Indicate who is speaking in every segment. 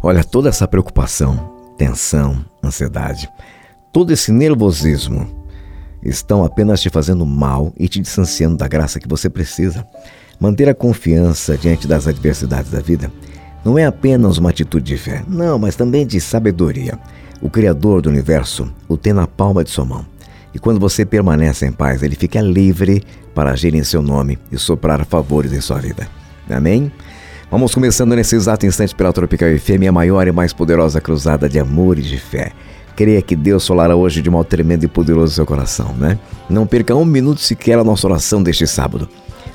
Speaker 1: Olha, toda essa preocupação, tensão, ansiedade, todo esse nervosismo estão apenas te fazendo mal e te distanciando da graça que você precisa. Manter a confiança diante das adversidades da vida não é apenas uma atitude de fé, não, mas também de sabedoria. O Criador do universo o tem na palma de sua mão. E quando você permanece em paz, ele fica livre para agir em seu nome e soprar favores em sua vida. Amém? Vamos começando nesse exato instante pela Tropical FM, a maior e mais poderosa cruzada de amor e de fé. Creia que Deus falará hoje de mal tremendo e poderoso seu coração, né? Não perca um minuto sequer a nossa oração deste sábado.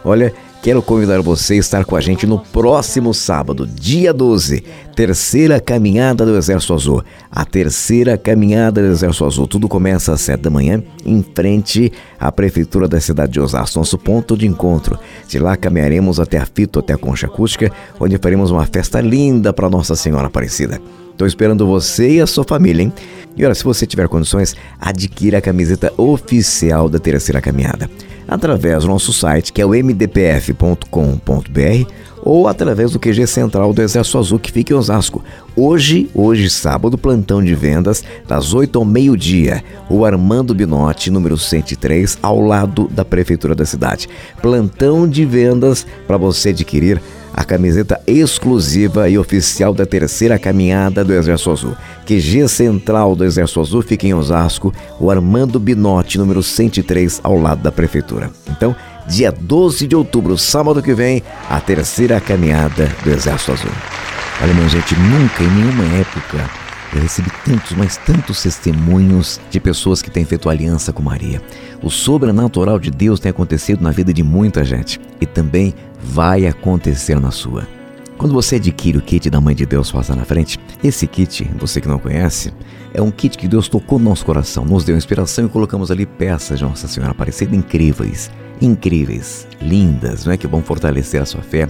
Speaker 1: Olha, Quero convidar você a estar com a gente no próximo sábado, dia 12, terceira caminhada do Exército Azul. A terceira caminhada do Exército Azul. Tudo começa às 7 da manhã, em frente à Prefeitura da cidade de Osasco, nosso ponto de encontro. De lá caminharemos até a Fito, até a Concha Acústica, onde faremos uma festa linda para Nossa Senhora Aparecida. Estou esperando você e a sua família, hein? E olha, se você tiver condições, adquira a camiseta oficial da Terceira Caminhada através do nosso site, que é o mdpf.com.br, ou através do QG Central do Exército Azul, que fica em Osasco. Hoje, hoje sábado, plantão de vendas, das 8 ao meio-dia. O Armando Binotti, número 103, ao lado da Prefeitura da cidade. Plantão de vendas para você adquirir a camiseta exclusiva e oficial da terceira caminhada do Exército Azul. QG Central do Exército Azul fica em Osasco, o Armando Binotti, número 103, ao lado da Prefeitura. Então, dia 12 de outubro, sábado que vem, a terceira caminhada do Exército Azul. Olha, minha gente, nunca em nenhuma época eu recebi tantos, mas tantos testemunhos de pessoas que têm feito aliança com Maria. O sobrenatural de Deus tem acontecido na vida de muita gente e também vai acontecer na sua. Quando você adquire o kit da Mãe de Deus Passa na Frente, esse kit, você que não conhece, é um kit que Deus tocou no nosso coração, nos deu inspiração e colocamos ali peças de Nossa Senhora Aparecida incríveis, incríveis, lindas, não é que vão fortalecer a sua fé,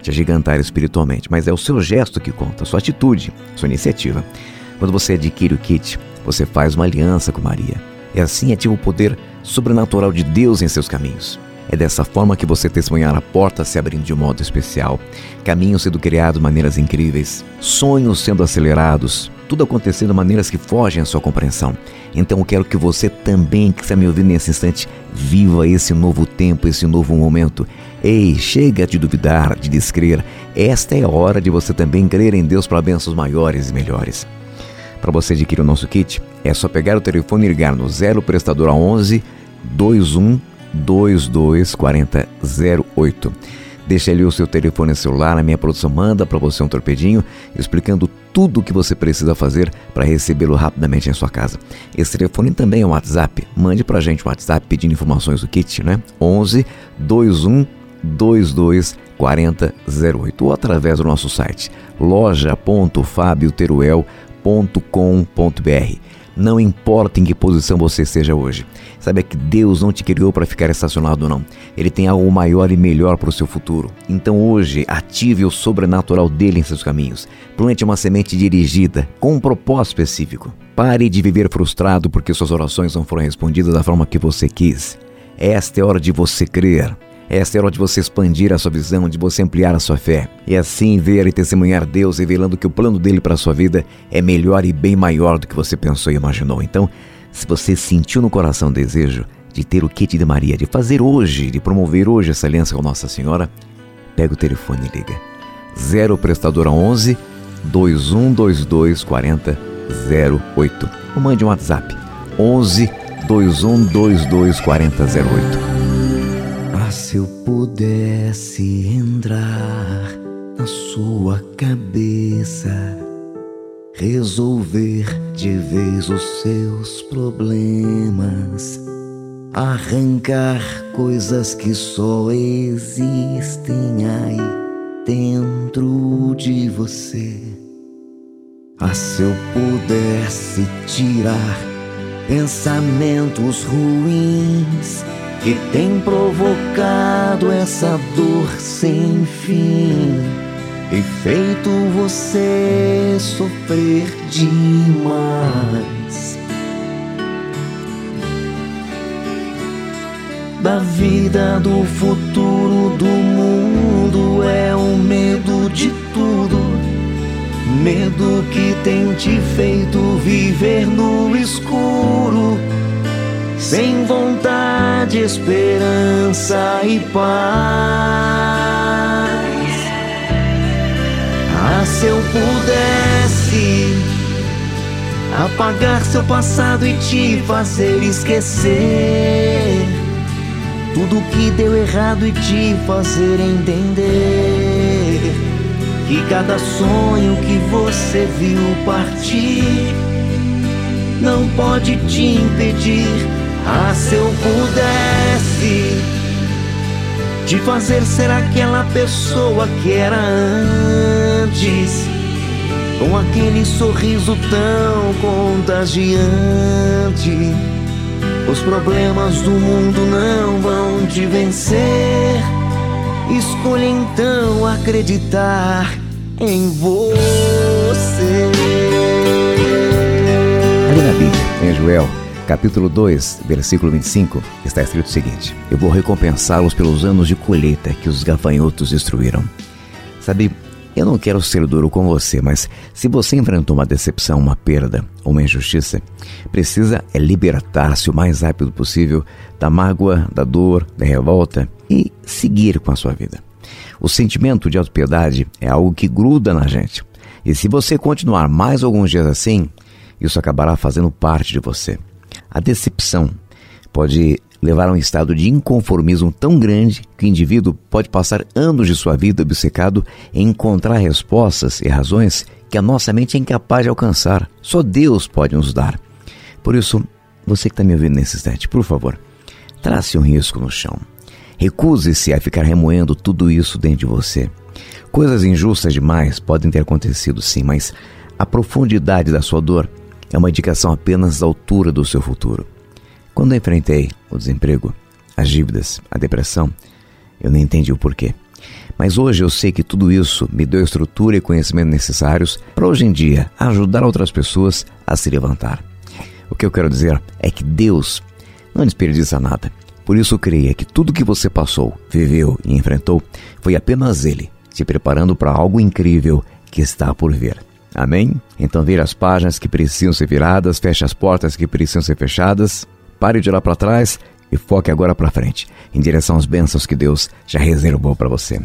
Speaker 1: te agigantar espiritualmente, mas é o seu gesto que conta, a sua atitude, a sua iniciativa. Quando você adquire o kit, você faz uma aliança com Maria. E assim ativa o poder sobrenatural de Deus em seus caminhos. É dessa forma que você testemunhará portas se abrindo de um modo especial, caminhos sendo criados de maneiras incríveis, sonhos sendo acelerados, tudo acontecendo de maneiras que fogem à sua compreensão. Então eu quero que você também, que está me ouvindo nesse instante, viva esse novo tempo, esse novo momento. Ei, chega de duvidar, de descrer. Esta é a hora de você também crer em Deus para bênçãos maiores e melhores. Para você adquirir o nosso kit, é só pegar o telefone e ligar no 0 prestadora 11 21 22 40 08. Deixa ali o seu telefone celular, a minha produção manda para você um torpedinho explicando tudo o que você precisa fazer para recebê-lo rapidamente em sua casa. Esse telefone também é um WhatsApp. Mande para a gente um WhatsApp pedindo informações do kit, né? 11 21 22 40 08 ou através do nosso site loja.fabioteruel.com www.deus.com.br. Não importa em que posição você esteja hoje. Saiba que Deus não te criou para ficar estacionado, não. Ele tem algo maior e melhor para o seu futuro. Então hoje, ative o sobrenatural dele em seus caminhos. Plante uma semente dirigida, com um propósito específico. Pare de viver frustrado porque suas orações não foram respondidas da forma que você quis. Esta é hora de você crer. Esta é a hora de você expandir a sua visão, de você ampliar a sua fé. E assim ver e testemunhar Deus, revelando que o plano dele para a sua vida é melhor e bem maior do que você pensou e imaginou. Então, se você sentiu no coração o desejo de ter o kit de Maria, de fazer hoje, de promover hoje essa aliança com Nossa Senhora, pega o telefone e liga. 0 prestadora 11 2122 40 08. Ou mande um WhatsApp 11 2122 40 08
Speaker 2: se eu pudesse entrar na sua cabeça, resolver de vez os seus problemas, arrancar coisas que só existem aí dentro de você. Ah, se eu pudesse tirar pensamentos ruins que tem provocado essa dor sem fim e feito você sofrer demais. Da vida, do futuro, do mundo é o medo de tudo medo que tem te feito viver no escuro, sem vontade, esperança e paz. Ah, se eu pudesse apagar seu passado e te fazer esquecer tudo que deu errado e te fazer entender que cada sonho que você viu partir não pode te impedir. Ah, se eu pudesse te fazer ser aquela pessoa que era antes, com aquele sorriso tão contagiante. Os problemas do mundo não vão te vencer. Escolha então acreditar em você.
Speaker 1: Ali na Bíblia, em Joel, capítulo 2, versículo 25, está escrito o seguinte: Eu vou recompensá-los pelos anos de colheita que os gafanhotos destruíram. Sabe, eu não quero ser duro com você, mas se você enfrentou uma decepção, uma perda, uma injustiça, precisa é libertar-se o mais rápido possível da mágoa, da dor, da revolta e seguir com a sua vida. O sentimento de autopiedade é algo que gruda na gente. E se você continuar mais alguns dias assim, isso acabará fazendo parte de você. A decepção pode levar a um estado de inconformismo tão grande que o indivíduo pode passar anos de sua vida obcecado em encontrar respostas e razões que a nossa mente é incapaz de alcançar. Só Deus pode nos dar. Por isso, você que está me ouvindo nesse instante, por favor, trace um risco no chão. Recuse-se a ficar remoendo tudo isso dentro de você. Coisas injustas demais podem ter acontecido sim, mas a profundidade da sua dor é uma indicação apenas da altura do seu futuro. Quando enfrentei o desemprego, as dívidas, a depressão, eu nem entendi o porquê. Mas hoje eu sei que tudo isso me deu estrutura e conhecimento necessários para hoje em dia ajudar outras pessoas a se levantar. O que eu quero dizer é que Deus não desperdiça nada. Por isso creia que tudo que você passou, viveu e enfrentou foi apenas Ele, se preparando para algo incrível que está por vir. Amém? Então vire as páginas que precisam ser viradas, feche as portas que precisam ser fechadas Pare de olhar para trás e foque agora para frente, em direção às bênçãos que Deus já reservou para você.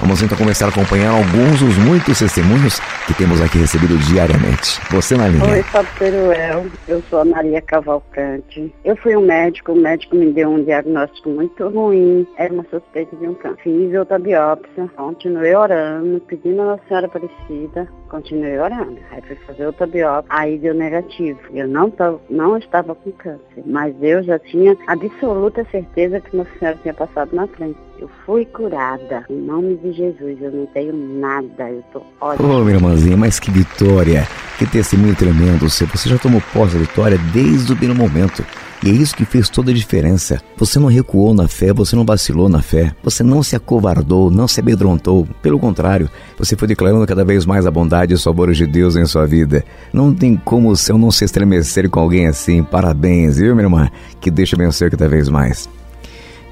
Speaker 1: Vamos então começar a acompanhar alguns dos muitos testemunhos que temos aqui recebido diariamente. Você na linha.
Speaker 3: Oi, Peruel. Eu sou a Maria Cavalcante. Eu fui um médico, o médico me deu um diagnóstico muito ruim. Era uma suspeita de um câncer. Fiz outra biópsia, continuei orando, pedindo a Nossa Senhora Aparecida, continuei orando. Aí fui fazer outra biópsia, aí deu negativo. Eu não, não estava com câncer, mas eu já tinha absoluta certeza que Nossa Senhora tinha passado na frente. Eu fui curada. Em nome de Jesus, eu não tenho nada. Eu tô ótima.
Speaker 1: Ô, minha irmãzinha, mas que vitória! Que testemunho tremendo. Você já tomou posse da vitória desde o primeiro momento. E é isso que fez toda a diferença. Você não recuou na fé, você não vacilou na fé, você não se acovardou, não se amedrontou. Pelo contrário, você foi declarando cada vez mais a bondade e os favores de Deus em sua vida. Não tem como o céu não se estremecer com alguém assim. Parabéns, viu, minha irmã? Que deixa vencer cada vez mais.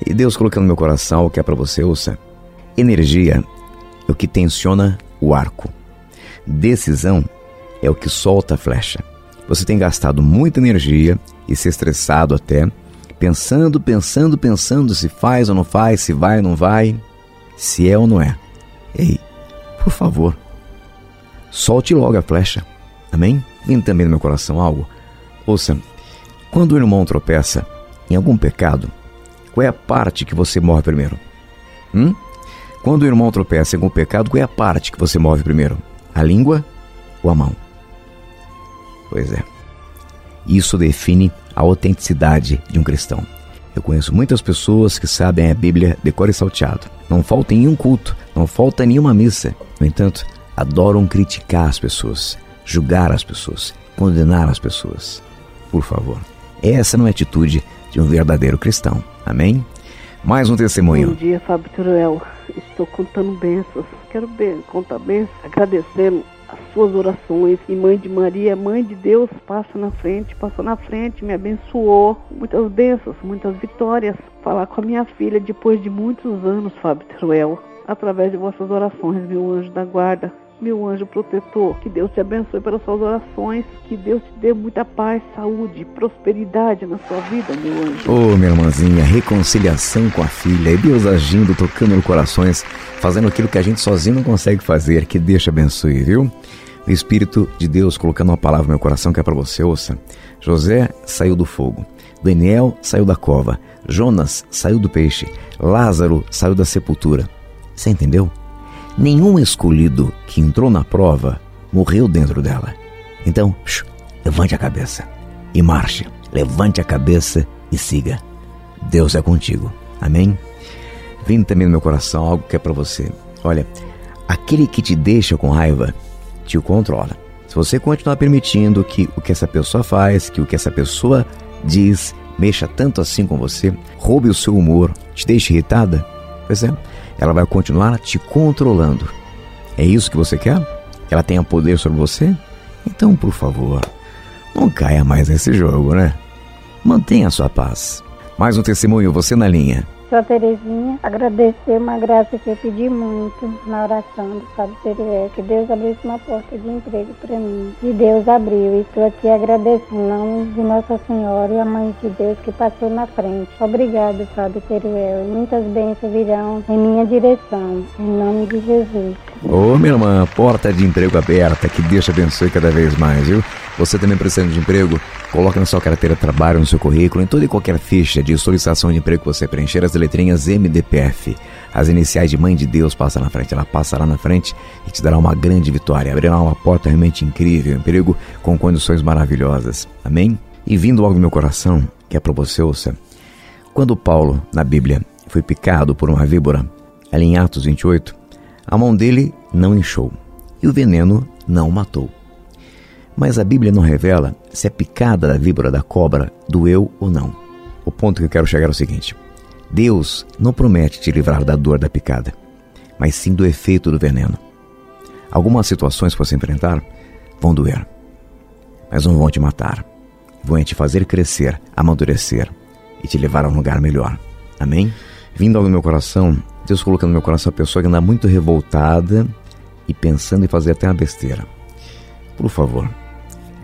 Speaker 1: E Deus colocando no meu coração o que é para você, ouça. Energia é o que tensiona o arco. Decisão é o que solta a flecha. Você tem gastado muita energia e se estressado até, pensando, pensando, pensando se faz ou não faz, se vai ou não vai, se é ou não é. Ei, por favor, solte logo a flecha. Amém? Vem também no meu coração algo. Ouça, quando o irmão tropeça em algum pecado, qual é a parte que você morre primeiro? Hum? Quando o irmão tropeça em algum pecado, qual é a parte que você move primeiro? A língua ou a mão? Pois é. Isso define a autenticidade de um cristão. Eu conheço muitas pessoas que sabem a Bíblia de cor e salteado. Não falta em nenhum culto, não falta nenhuma missa. No entanto, adoram criticar as pessoas, julgar as pessoas, condenar as pessoas. Por favor, essa não é atitude de um verdadeiro cristão. Amém? Mais um testemunho.
Speaker 4: Bom dia, Fábio Turuel. Estou contando bênçãos. Quero bem, contar bênçãos, agradecendo as suas orações. E Mãe de Maria, Mãe de Deus, passa na frente, passou na frente, me abençoou. Muitas bênçãos, muitas vitórias. Falar com a minha filha depois de muitos anos, Fábio Teruel, através de vossas orações, meu anjo da guarda. Meu anjo protetor. Que Deus te abençoe pelas suas orações. Que Deus te dê muita paz, saúde, prosperidade na sua vida, meu anjo.
Speaker 1: Ô, oh, minha irmãzinha, reconciliação com a filha e Deus agindo, tocando no corações, fazendo aquilo que a gente sozinho não consegue fazer. Que Deus te abençoe, viu? O Espírito de Deus colocando uma palavra no meu coração que é para você, ouça. José saiu do fogo. Daniel saiu da cova. Jonas saiu do peixe. Lázaro saiu da sepultura. Você entendeu? Nenhum escolhido que entrou na prova morreu dentro dela. Então, shh, levante a cabeça e marche. Levante a cabeça e siga. Deus é contigo. Amém? Vem também no meu coração algo que é para você. Olha, aquele que te deixa com raiva te controla. Se você continuar permitindo que o que essa pessoa faz, que o que essa pessoa diz, mexa tanto assim com você, roube o seu humor, te deixe irritada, pois é, ela vai continuar te controlando. É isso que você quer? Que ela tenha poder sobre você? Então, por favor, não caia mais nesse jogo, né? Mantenha a sua paz. Mais um testemunho, você na linha.
Speaker 5: Sou Terezinha, agradecer uma graça que eu pedi muito na oração do Fábio Terué, que Deus abrisse uma porta de emprego para mim. E Deus abriu, e estou aqui agradecendo em nome de Nossa Senhora e a Mãe de Deus que passou na frente. Obrigado, Fábio Teruel. Muitas bênçãos virão em minha direção, em nome de Jesus.
Speaker 1: Ô, oh, minha irmã, porta de emprego aberta, que Deus te abençoe cada vez mais, viu? Você também precisando de emprego? Coloque na sua carteira de trabalho, no seu currículo, em toda e qualquer ficha de solicitação de emprego que você preencher, as letrinhas MDPF. As iniciais de Mãe de Deus passam na frente. Ela passará na frente e te dará uma grande vitória. Abrirá uma porta realmente incrível, emprego com condições maravilhosas. Amém? E vindo algo do meu coração, que é para você, ouça. Quando Paulo, na Bíblia, foi picado por uma víbora, ali em Atos 28, a mão dele não inchou e o veneno não o matou. Mas a Bíblia não revela se a picada da víbora da cobra doeu ou não. O ponto que eu quero chegar é o seguinte: Deus não promete te livrar da dor da picada, mas sim do efeito do veneno. Algumas situações que você enfrentar vão doer, mas não vão te matar. Vão te fazer crescer, amadurecer e te levar a um lugar melhor. Amém? Vindo ao meu coração Deus colocando no meu coração a pessoa que anda muito revoltada e pensando em fazer até uma besteira. Por favor,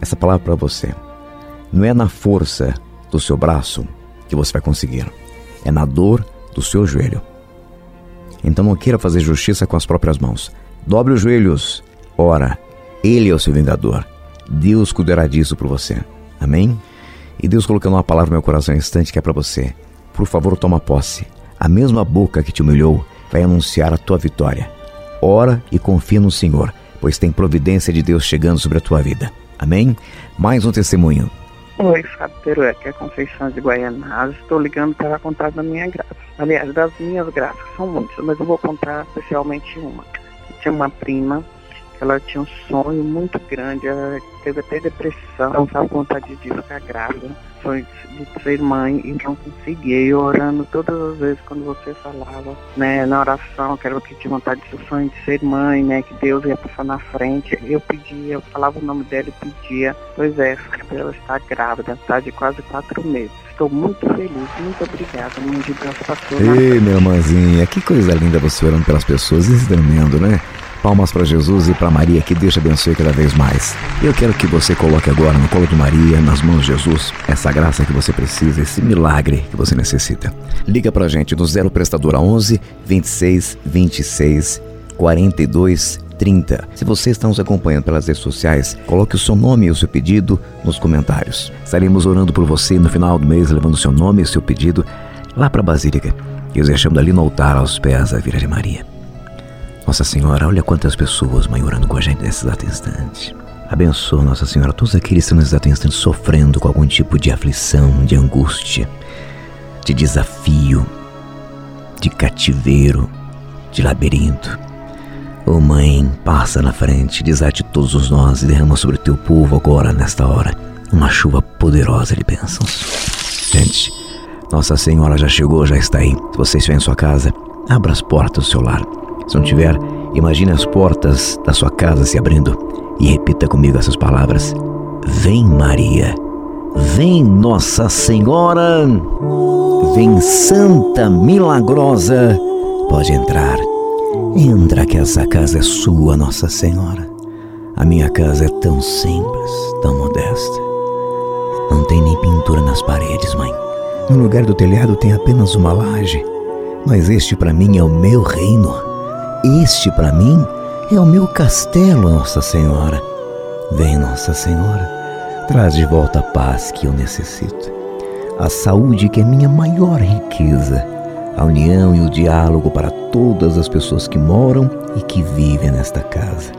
Speaker 1: essa palavra para você. Não é na força do seu braço que você vai conseguir, é na dor do seu joelho. Então não queira fazer justiça com as próprias mãos. Dobre os joelhos. Ora, Ele é o seu vingador. Deus cuidará disso por você. Amém? E Deus colocando uma palavra no meu coração um instante que é para você. Por favor, toma posse. A mesma boca que te humilhou vai anunciar a tua vitória. Ora e confia no Senhor, pois tem providência de Deus chegando sobre a tua vida. Amém? Mais um testemunho.
Speaker 6: Oi, Fábio Perué, que é Conceição de Guaianazes. Estou ligando para contar da minha graça. Aliás, das minhas graças, são muitas, mas eu vou contar especialmente uma. Tinha uma prima ela tinha um sonho muito grande, ela teve até depressão, não estava com vontade de ficar grávida, sonho de ser mãe e não conseguia. E orando todas as vezes quando você falava, né, na oração, que era o que tinha vontade de sonho de ser mãe, né, que Deus ia passar na frente, eu pedia, eu falava o nome dela e pedia, pois é, ela está grávida, está de quase quatro meses. Estou muito feliz, muito obrigada, mãe de Deus passou.
Speaker 1: Ei, minha irmãzinha, que coisa linda você orando pelas pessoas, isso é tremendo, né? Palmas para Jesus e para Maria, que Deus te abençoe cada vez mais. Eu quero que você coloque agora no colo de Maria, nas mãos de Jesus, essa graça que você precisa, esse milagre que você necessita. Liga para a gente no 0 prestadora 11 26 26 42 30. Se você está nos acompanhando pelas redes sociais, coloque o seu nome e o seu pedido nos comentários. Estaremos orando por você no final do mês, levando o seu nome e o seu pedido lá para a Basílica e os deixando ali no altar aos pés da Virgem Maria. Nossa Senhora, olha quantas pessoas, Mãe, orando com a gente nesse exato instante. Abençoa, Nossa Senhora, todos aqueles que estão nesse exato instante sofrendo com algum tipo de aflição, de angústia, de desafio, de cativeiro, de labirinto. Oh Mãe, passa na frente, desate todos os nós e derrama sobre o teu povo agora, nesta hora, uma chuva poderosa de bênçãos. Gente, Nossa Senhora já chegou, já está aí. Se você estiver em sua casa, abra as portas do seu lar se não tiver, imagine as portas da sua casa se abrindo e repita comigo essas palavras: Vem, Maria. Vem, Nossa Senhora. Vem, Santa Milagrosa. Pode entrar. Entra que essa casa é sua, Nossa Senhora. A minha casa é tão simples, tão modesta. Não tem nem pintura nas paredes, mãe. No lugar do telhado tem apenas uma laje. Mas este para mim é o meu reino. Este para mim é o meu castelo, Nossa Senhora. Vem, Nossa Senhora, traz de volta a paz que eu necessito, a saúde que é minha maior riqueza, a união e o diálogo para todas as pessoas que moram e que vivem nesta casa.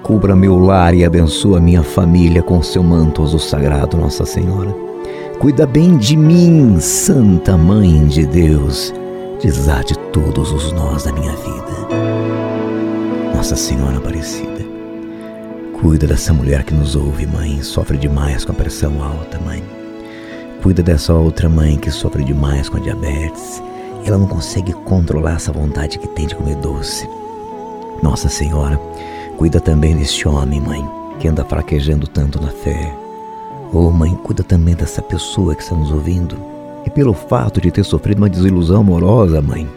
Speaker 1: Cubra meu lar e abençoa minha família com seu manto azul sagrado, Nossa Senhora. Cuida bem de mim, Santa Mãe de Deus. Desate todos os nós da minha vida. Nossa Senhora Aparecida, cuida dessa mulher que nos ouve, mãe, sofre demais com a pressão alta, mãe. Cuida dessa outra mãe que sofre demais com a diabetes. Ela não consegue controlar essa vontade que tem de comer doce. Nossa Senhora, cuida também deste homem, mãe, que anda fraquejando tanto na fé. Oh, mãe, cuida também dessa pessoa que está nos ouvindo. E pelo fato de ter sofrido uma desilusão amorosa, mãe,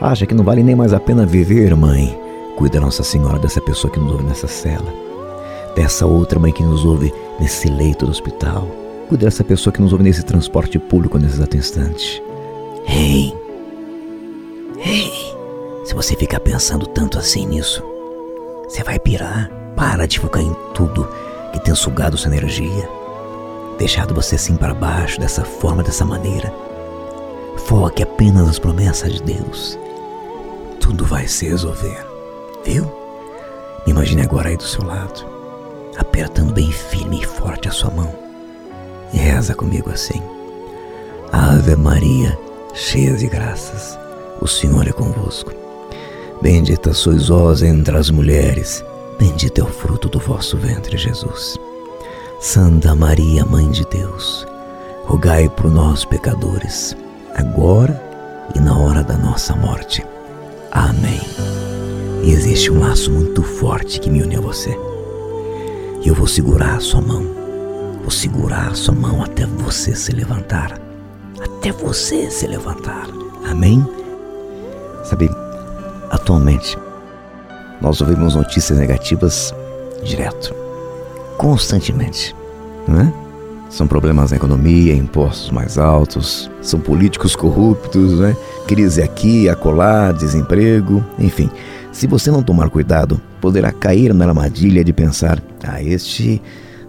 Speaker 1: acha que não vale nem mais a pena viver, mãe. Cuida, Nossa Senhora, dessa pessoa que nos ouve nessa cela. Dessa outra mãe que nos ouve nesse leito do hospital. Cuida dessa pessoa que nos ouve nesse transporte público nesse exato instante. Ei! Ei! Se você ficar pensando tanto assim nisso, você vai pirar. Para de focar em tudo que tem sugado sua energia. Deixado você assim para baixo, dessa forma, dessa maneira. Foque apenas nas promessas de Deus. Tudo vai se resolver. Viu? Me imagine agora aí do seu lado, apertando bem firme e forte a sua mão. E reza comigo assim. Ave Maria, cheia de graças, o Senhor é convosco. Bendita sois vós entre as mulheres, bendito é o fruto do vosso ventre, Jesus. Santa Maria, Mãe de Deus, rogai por nós, pecadores, agora e na hora da nossa morte. Amém. Existe um laço muito forte que me une a você. E eu vou segurar a sua mão. Vou segurar a sua mão até você se levantar. Até você se levantar. Amém? Sabe, atualmente, nós ouvimos notícias negativas direto, constantemente, não é? São problemas na economia, impostos mais altos, são políticos corruptos, né? crise aqui, acolá, desemprego, enfim. Se você não tomar cuidado, poderá cair na armadilha de pensar: ah, este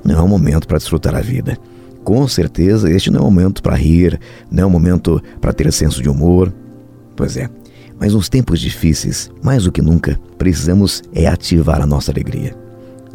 Speaker 1: não é o momento para desfrutar a vida. Com certeza, este não é o momento para rir, não é o momento para ter senso de humor. Pois é, mas nos tempos difíceis, mais do que nunca, precisamos é ativar a nossa alegria.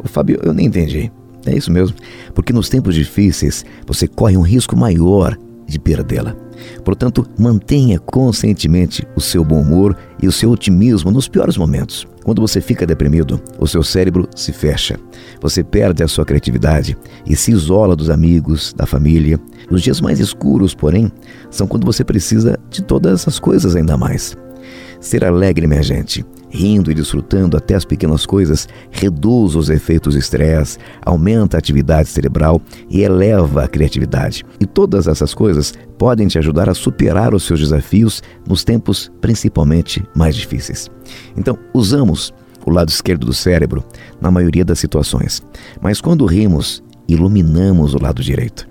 Speaker 1: O Fábio, eu nem entendi. É isso mesmo, porque nos tempos difíceis você corre um risco maior de perdê-la. Portanto, mantenha conscientemente o seu bom humor e o seu otimismo nos piores momentos. Quando você fica deprimido, o seu cérebro se fecha. Você perde a sua criatividade e se isola dos amigos, da família. Os dias mais escuros, porém, são quando você precisa de todas essas coisas ainda mais. Ser alegre, minha gente, rindo e desfrutando até as pequenas coisas, reduz os efeitos do estresse, aumenta a atividade cerebral e eleva a criatividade. E todas essas coisas podem te ajudar a superar os seus desafios nos tempos principalmente mais difíceis. Então, usamos o lado esquerdo do cérebro na maioria das situações, mas quando rimos, iluminamos o lado direito.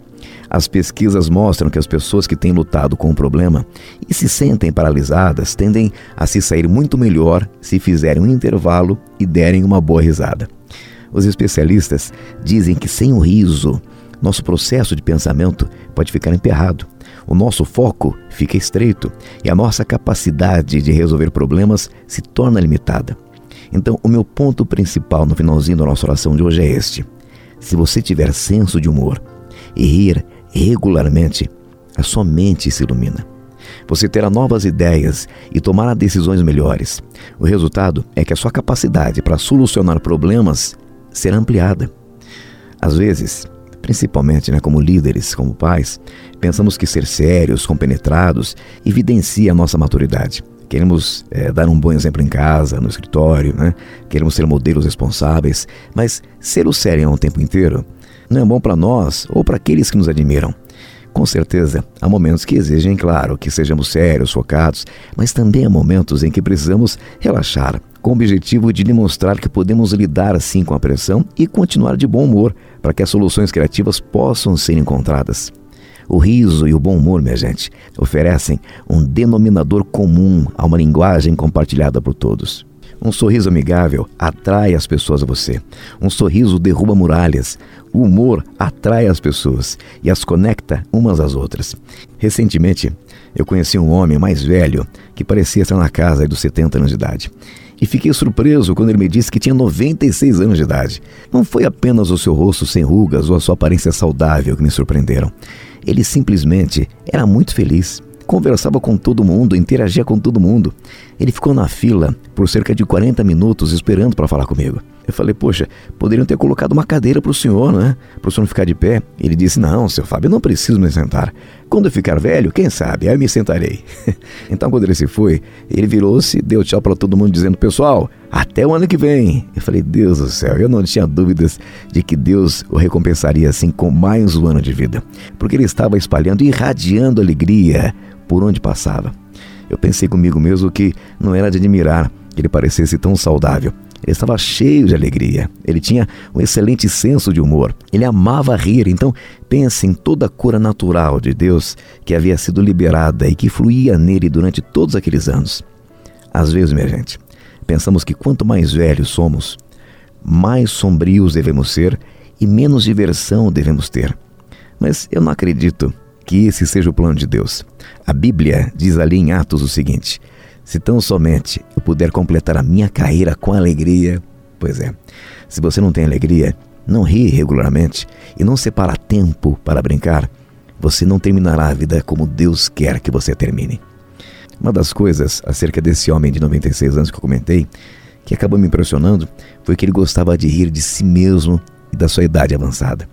Speaker 1: As pesquisas mostram que as pessoas que têm lutado com o problema e se sentem paralisadas tendem a se sair muito melhor se fizerem um intervalo e derem uma boa risada. Os especialistas dizem que sem o riso, nosso processo de pensamento pode ficar emperrado, o nosso foco fica estreito e a nossa capacidade de resolver problemas se torna limitada. Então, o meu ponto principal no finalzinho da nossa oração de hoje é este: se você tiver senso de humor e rir regularmente, a sua mente se ilumina. Você terá novas ideias e tomará decisões melhores. O resultado é que a sua capacidade para solucionar problemas será ampliada. Às vezes, principalmente né, como líderes, como pais, pensamos que ser sérios, compenetrados, evidencia a nossa maturidade. Queremos é, dar um bom exemplo em casa, no escritório, né? queremos ser modelos responsáveis, mas ser o sério o tempo inteiro não é bom para nós ou para aqueles que nos admiram. Com certeza, há momentos que exigem, claro, que sejamos sérios, focados, mas também há momentos em que precisamos relaxar, com o objetivo de demonstrar que podemos lidar assim com a pressão e continuar de bom humor para que as soluções criativas possam ser encontradas. O riso e o bom humor, minha gente, oferecem um denominador comum a uma linguagem compartilhada por todos. Um sorriso amigável atrai as pessoas a você. Um sorriso derruba muralhas. O humor atrai as pessoas e as conecta umas às outras. Recentemente, eu conheci um homem mais velho que parecia estar na casa dos 70 anos de idade. E fiquei surpreso quando ele me disse que tinha 96 anos de idade. Não foi apenas o seu rosto sem rugas ou a sua aparência saudável que me surpreenderam. Ele simplesmente era muito feliz conversava com todo mundo, interagia com todo mundo. Ele ficou na fila por cerca de 40 minutos esperando para falar comigo. Eu falei, poxa, poderiam ter colocado uma cadeira para o senhor, né? Para o senhor não ficar de pé. Ele disse, não, seu Fábio, eu não preciso me sentar. Quando eu ficar velho, quem sabe, aí eu me sentarei. então, quando ele se foi, ele virou-se, deu tchau para todo mundo, dizendo, pessoal, até o ano que vem. Eu falei, Deus do céu, eu não tinha dúvidas de que Deus o recompensaria assim com mais um ano de vida. Porque ele estava espalhando, irradiando alegria por onde passava. Eu pensei comigo mesmo que não era de admirar que ele parecesse tão saudável. Ele estava cheio de alegria. Ele tinha um excelente senso de humor. Ele amava rir. Então, pense em toda a cura natural de Deus que havia sido liberada e que fluía nele durante todos aqueles anos. Às vezes, minha gente, pensamos que quanto mais velhos somos, mais sombrios devemos ser e menos diversão devemos ter. Mas eu não acredito que esse seja o plano de Deus. A Bíblia diz ali em Atos o seguinte: se tão somente eu puder completar a minha carreira com alegria, pois é, se você não tem alegria, não ri regularmente e não separa tempo para brincar, você não terminará a vida como Deus quer que você termine. Uma das coisas acerca desse homem de 96 anos que eu comentei, que acabou me impressionando, foi que ele gostava de rir de si mesmo e da sua idade avançada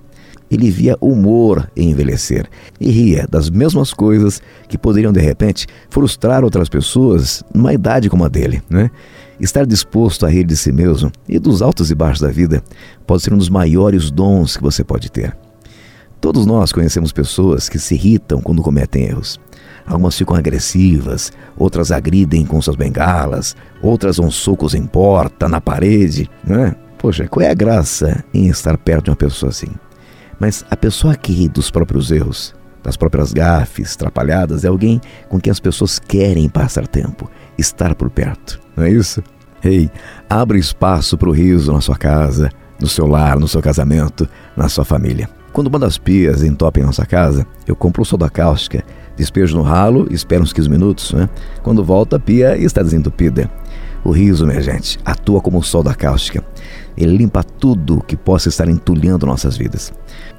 Speaker 1: ele via humor em envelhecer e ria das mesmas coisas que poderiam de repente frustrar outras pessoas numa idade como a dele, né? Estar disposto a rir de si mesmo e dos altos e baixos da vida pode ser um dos maiores dons que você pode ter. Todos nós conhecemos pessoas que se irritam quando cometem erros. Algumas ficam agressivas, outras agridem com suas bengalas, outras dão socos em porta, na parede, né? Poxa, qual é a graça em estar perto de uma pessoa assim? Mas a pessoa que ri dos próprios erros, das próprias gafes, trapalhadas, é alguém com quem as pessoas querem passar tempo, estar por perto, não é isso? Ei, hey, abra espaço para o riso na sua casa, no seu lar, no seu casamento, na sua família. Quando uma das pias entope em nossa casa, eu compro o soda cáustica, despejo no ralo, espero uns 15 minutos, né? Quando volta, a pia está desentupida. O riso, minha gente, atua como o sol da cáustica. Ele limpa tudo que possa estar entulhando nossas vidas.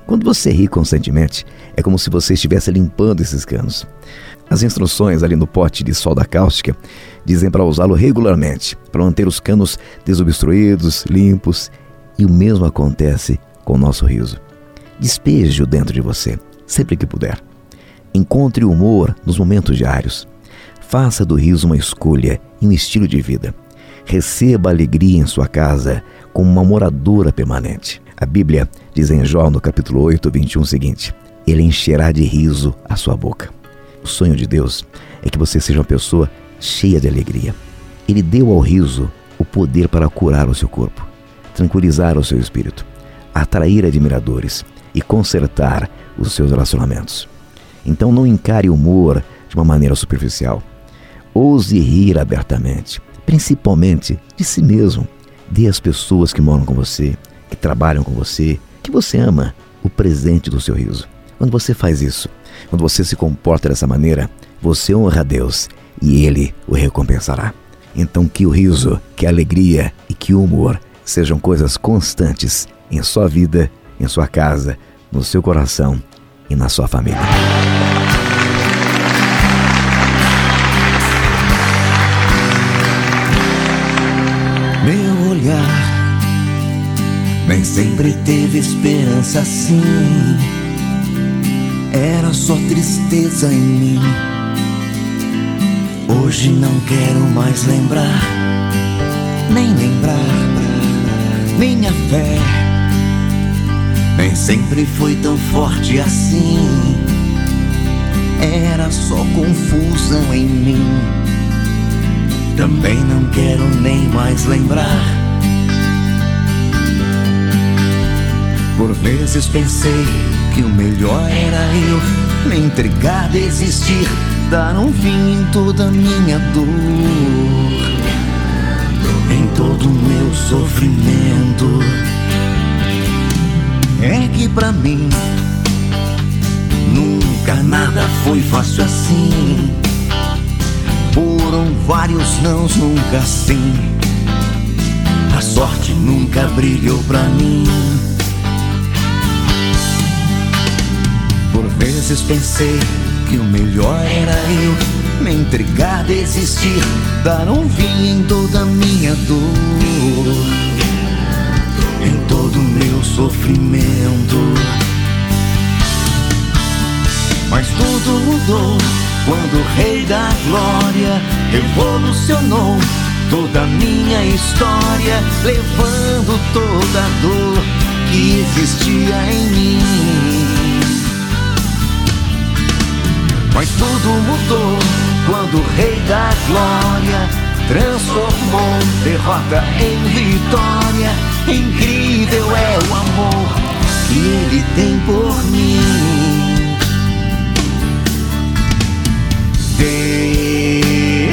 Speaker 1: Quando você ri constantemente, é como se você estivesse limpando esses canos. As instruções ali no pote de solda cáustica dizem para usá-lo regularmente, para manter os canos desobstruídos, limpos, e o mesmo acontece com o nosso riso. Despeje-o dentro de você, sempre que puder. Encontre o humor nos momentos diários. Faça do riso uma escolha e um estilo de vida. Receba alegria em sua casa como uma moradora permanente. A Bíblia diz em Jó, no capítulo 8, 21, o seguinte: Ele encherá de riso a sua boca. O sonho de Deus é que você seja uma pessoa cheia de alegria. Ele deu ao riso o poder para curar o seu corpo, tranquilizar o seu espírito, atrair admiradores e consertar os seus relacionamentos. Então não encare o humor de uma maneira superficial. Ouse rir abertamente principalmente de si mesmo. Dê às pessoas que moram com você, que trabalham com você, que você ama, o presente do seu riso. Quando você faz isso, quando você se comporta dessa maneira, você honra a Deus e Ele o recompensará. Então, que o riso, que a alegria e que o humor sejam coisas constantes em sua vida, em sua casa, no seu coração e na sua família.
Speaker 2: Nem sempre teve esperança assim. Era só tristeza em mim. Hoje não quero mais lembrar, nem lembrar minha fé. Nem sempre foi tão forte assim.
Speaker 1: era só confusão em mim. Também não quero nem mais lembrar. Por vezes pensei que o melhor era eu me entregar, desistir, dar um fim em toda minha dor, em todo o meu sofrimento. É que pra mim nunca nada foi fácil assim. Foram vários nãos, nunca sim. A sorte nunca brilhou pra mim. Vezes pensei que o melhor era eu me entregar, desistir, dar um fim em toda a minha dor, em todo o meu sofrimento. Mas tudo mudou quando o Rei da Glória revolucionou toda a minha história, levando toda a dor que existia em mim. Mas tudo mudou quando o Rei da Glória transformou derrota em vitória. Incrível é o amor que Ele tem por mim.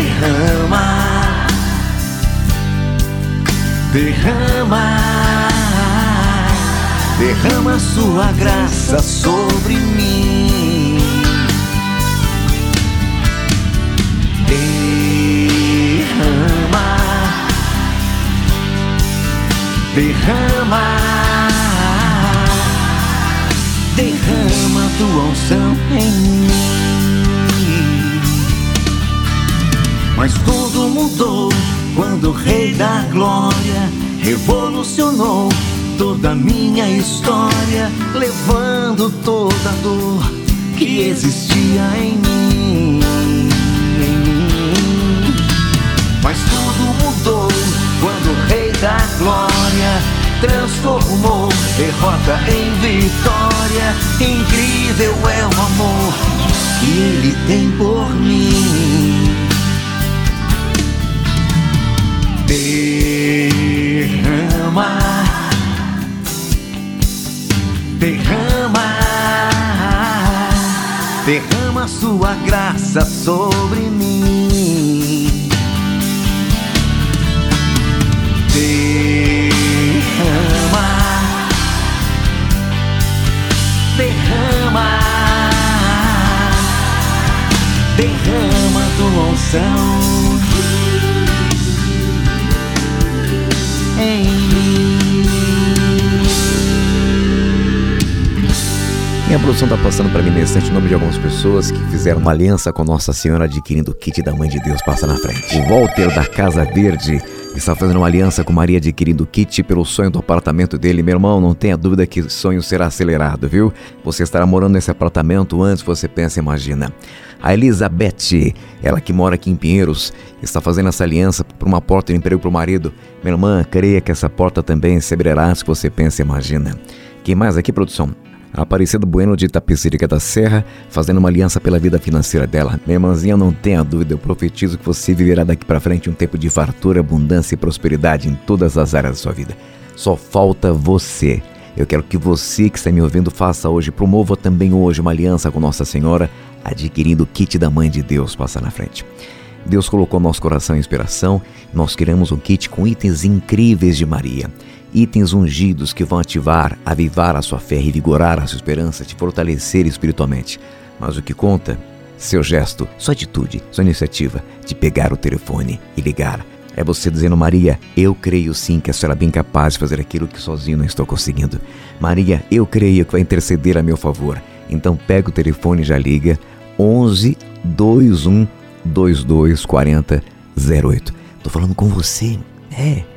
Speaker 1: Derrama, derrama, derrama Sua graça sobre mim. Derrama, derrama tua unção em mim. Mas tudo mudou quando o Rei da Glória revolucionou toda a minha história, levando toda a dor que existia em mim. Transformou derrota em vitória. Incrível é o amor que Ele tem por mim. Derrama, derrama, derrama Sua graça sobre mim. Tua unção em mim.
Speaker 7: Minha produção está passando para mim nesse instante o nome de algumas pessoas que fizeram uma aliança com Nossa Senhora adquirindo o kit da Mãe de Deus. Passa na frente. O Walter da Casa Verde está fazendo uma aliança com Maria adquirindo o kit pelo sonho do apartamento dele. Meu irmão, não tenha dúvida que o sonho será acelerado, viu? Você estará morando nesse apartamento antes você pensa e imagina. A Elizabeth, ela que mora aqui em Pinheiros, está fazendo essa aliança por uma porta de emprego para o marido. Minha irmã, creia que essa porta também se abrirá que você pensa e imagina. Quem mais aqui, produção? Aparecida Bueno de Itapecerica da Serra, fazendo uma aliança pela vida financeira dela. Minha irmãzinha, não tenha dúvida, eu profetizo que você viverá daqui para frente um tempo de fartura, abundância e prosperidade em todas as áreas da sua vida. Só falta você. Eu quero que você que está me ouvindo faça hoje, promova também hoje uma aliança com Nossa Senhora, adquirindo o kit da Mãe de Deus. Passa na frente. Deus colocou no nosso coração inspiração, nós queremos um kit com itens incríveis de Maria itens ungidos que vão ativar, avivar a sua fé, revigorar a sua esperança, te fortalecer espiritualmente. Mas o que conta? Seu gesto, sua atitude, sua iniciativa de pegar o telefone e ligar. É você dizendo, Maria, eu creio sim que a senhora é bem capaz de fazer aquilo que sozinho não estou conseguindo. Maria, eu creio que vai interceder a meu favor. Então pega o telefone e já liga 11 21 22 40 08. Tô falando com você. É.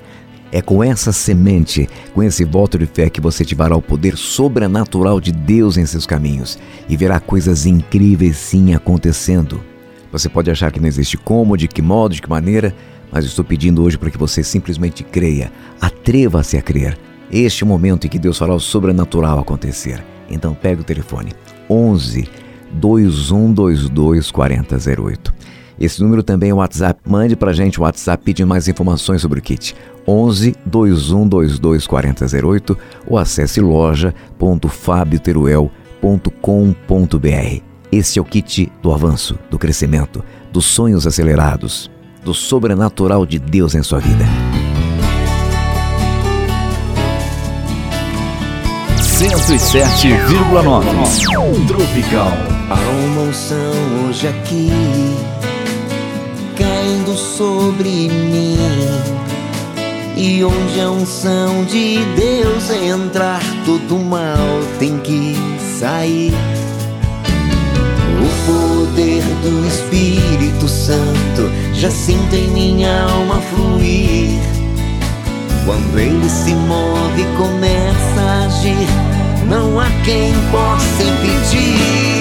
Speaker 7: É com essa semente, com esse voto de fé que você ativará o poder sobrenatural de Deus em seus caminhos e verá coisas incríveis sim acontecendo. Você pode achar que não existe como, de que modo, de que maneira, mas estou pedindo hoje para que você simplesmente creia. Atreva-se a crer. Este é o momento em que Deus fará o sobrenatural acontecer. Então pegue o telefone 11
Speaker 2: 2122 4008. Esse número também é o WhatsApp. Mande pra gente o WhatsApp pedindo mais informações sobre o kit. 11 2122 4008 ou acesse loja.fabioteruel.com.br. Esse é o kit do avanço, do crescimento, dos sonhos acelerados, do sobrenatural de Deus em sua vida.
Speaker 1: 107,9 Tropical. Aroma unção hoje aqui, caindo sobre mim. E onde a unção de Deus entrar, todo mal tem que sair. O poder do Espírito Santo já sinto em minha alma fluir. Quando ele se move, começa a agir, não há quem possa impedir.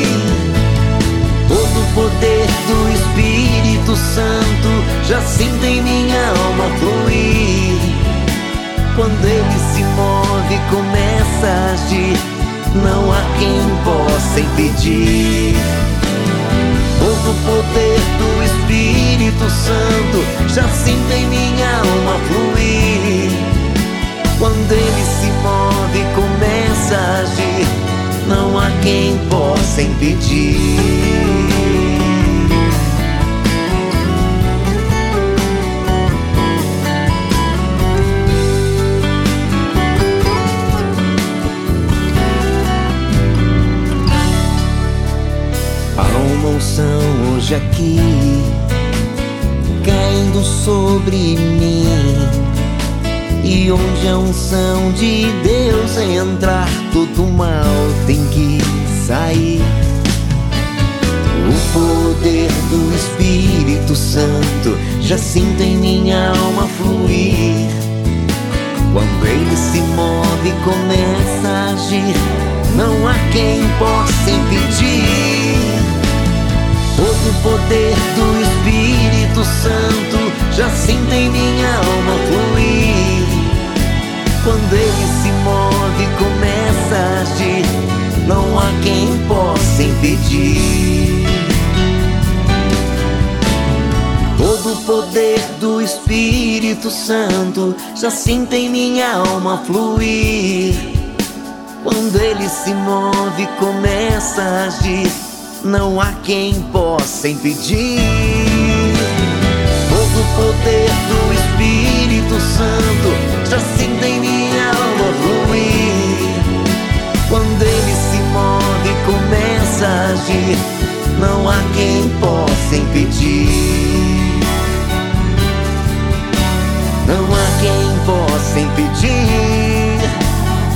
Speaker 1: O poder do Espírito Santo já sinto em minha alma fluir. Quando ele se move, começa a agir, não há quem possa impedir. Todo o poder do Espírito Santo já sinto em minha alma fluir. Quando ele se move começa a agir, não há quem possa impedir. Hoje aqui, caindo sobre mim. E onde a unção de Deus entrar, todo mal tem que sair. O poder do Espírito Santo já sinto em minha alma fluir. Quando ele se move, começa a agir, não há quem possa impedir. Todo o poder do Espírito Santo já sinto em minha alma fluir. Quando ele se move, começa a agir, não há quem possa impedir. Todo o poder do Espírito Santo já sinto em minha alma fluir. Quando ele se move, começa a agir, não há quem possa impedir. Todo o poder do Espírito Santo já sinto em minha alma fluir. Quando ele se move, começa a agir, não há quem possa impedir. Não há quem possa impedir.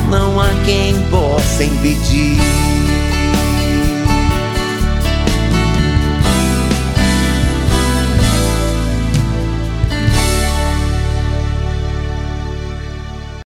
Speaker 1: Não há quem possa impedir.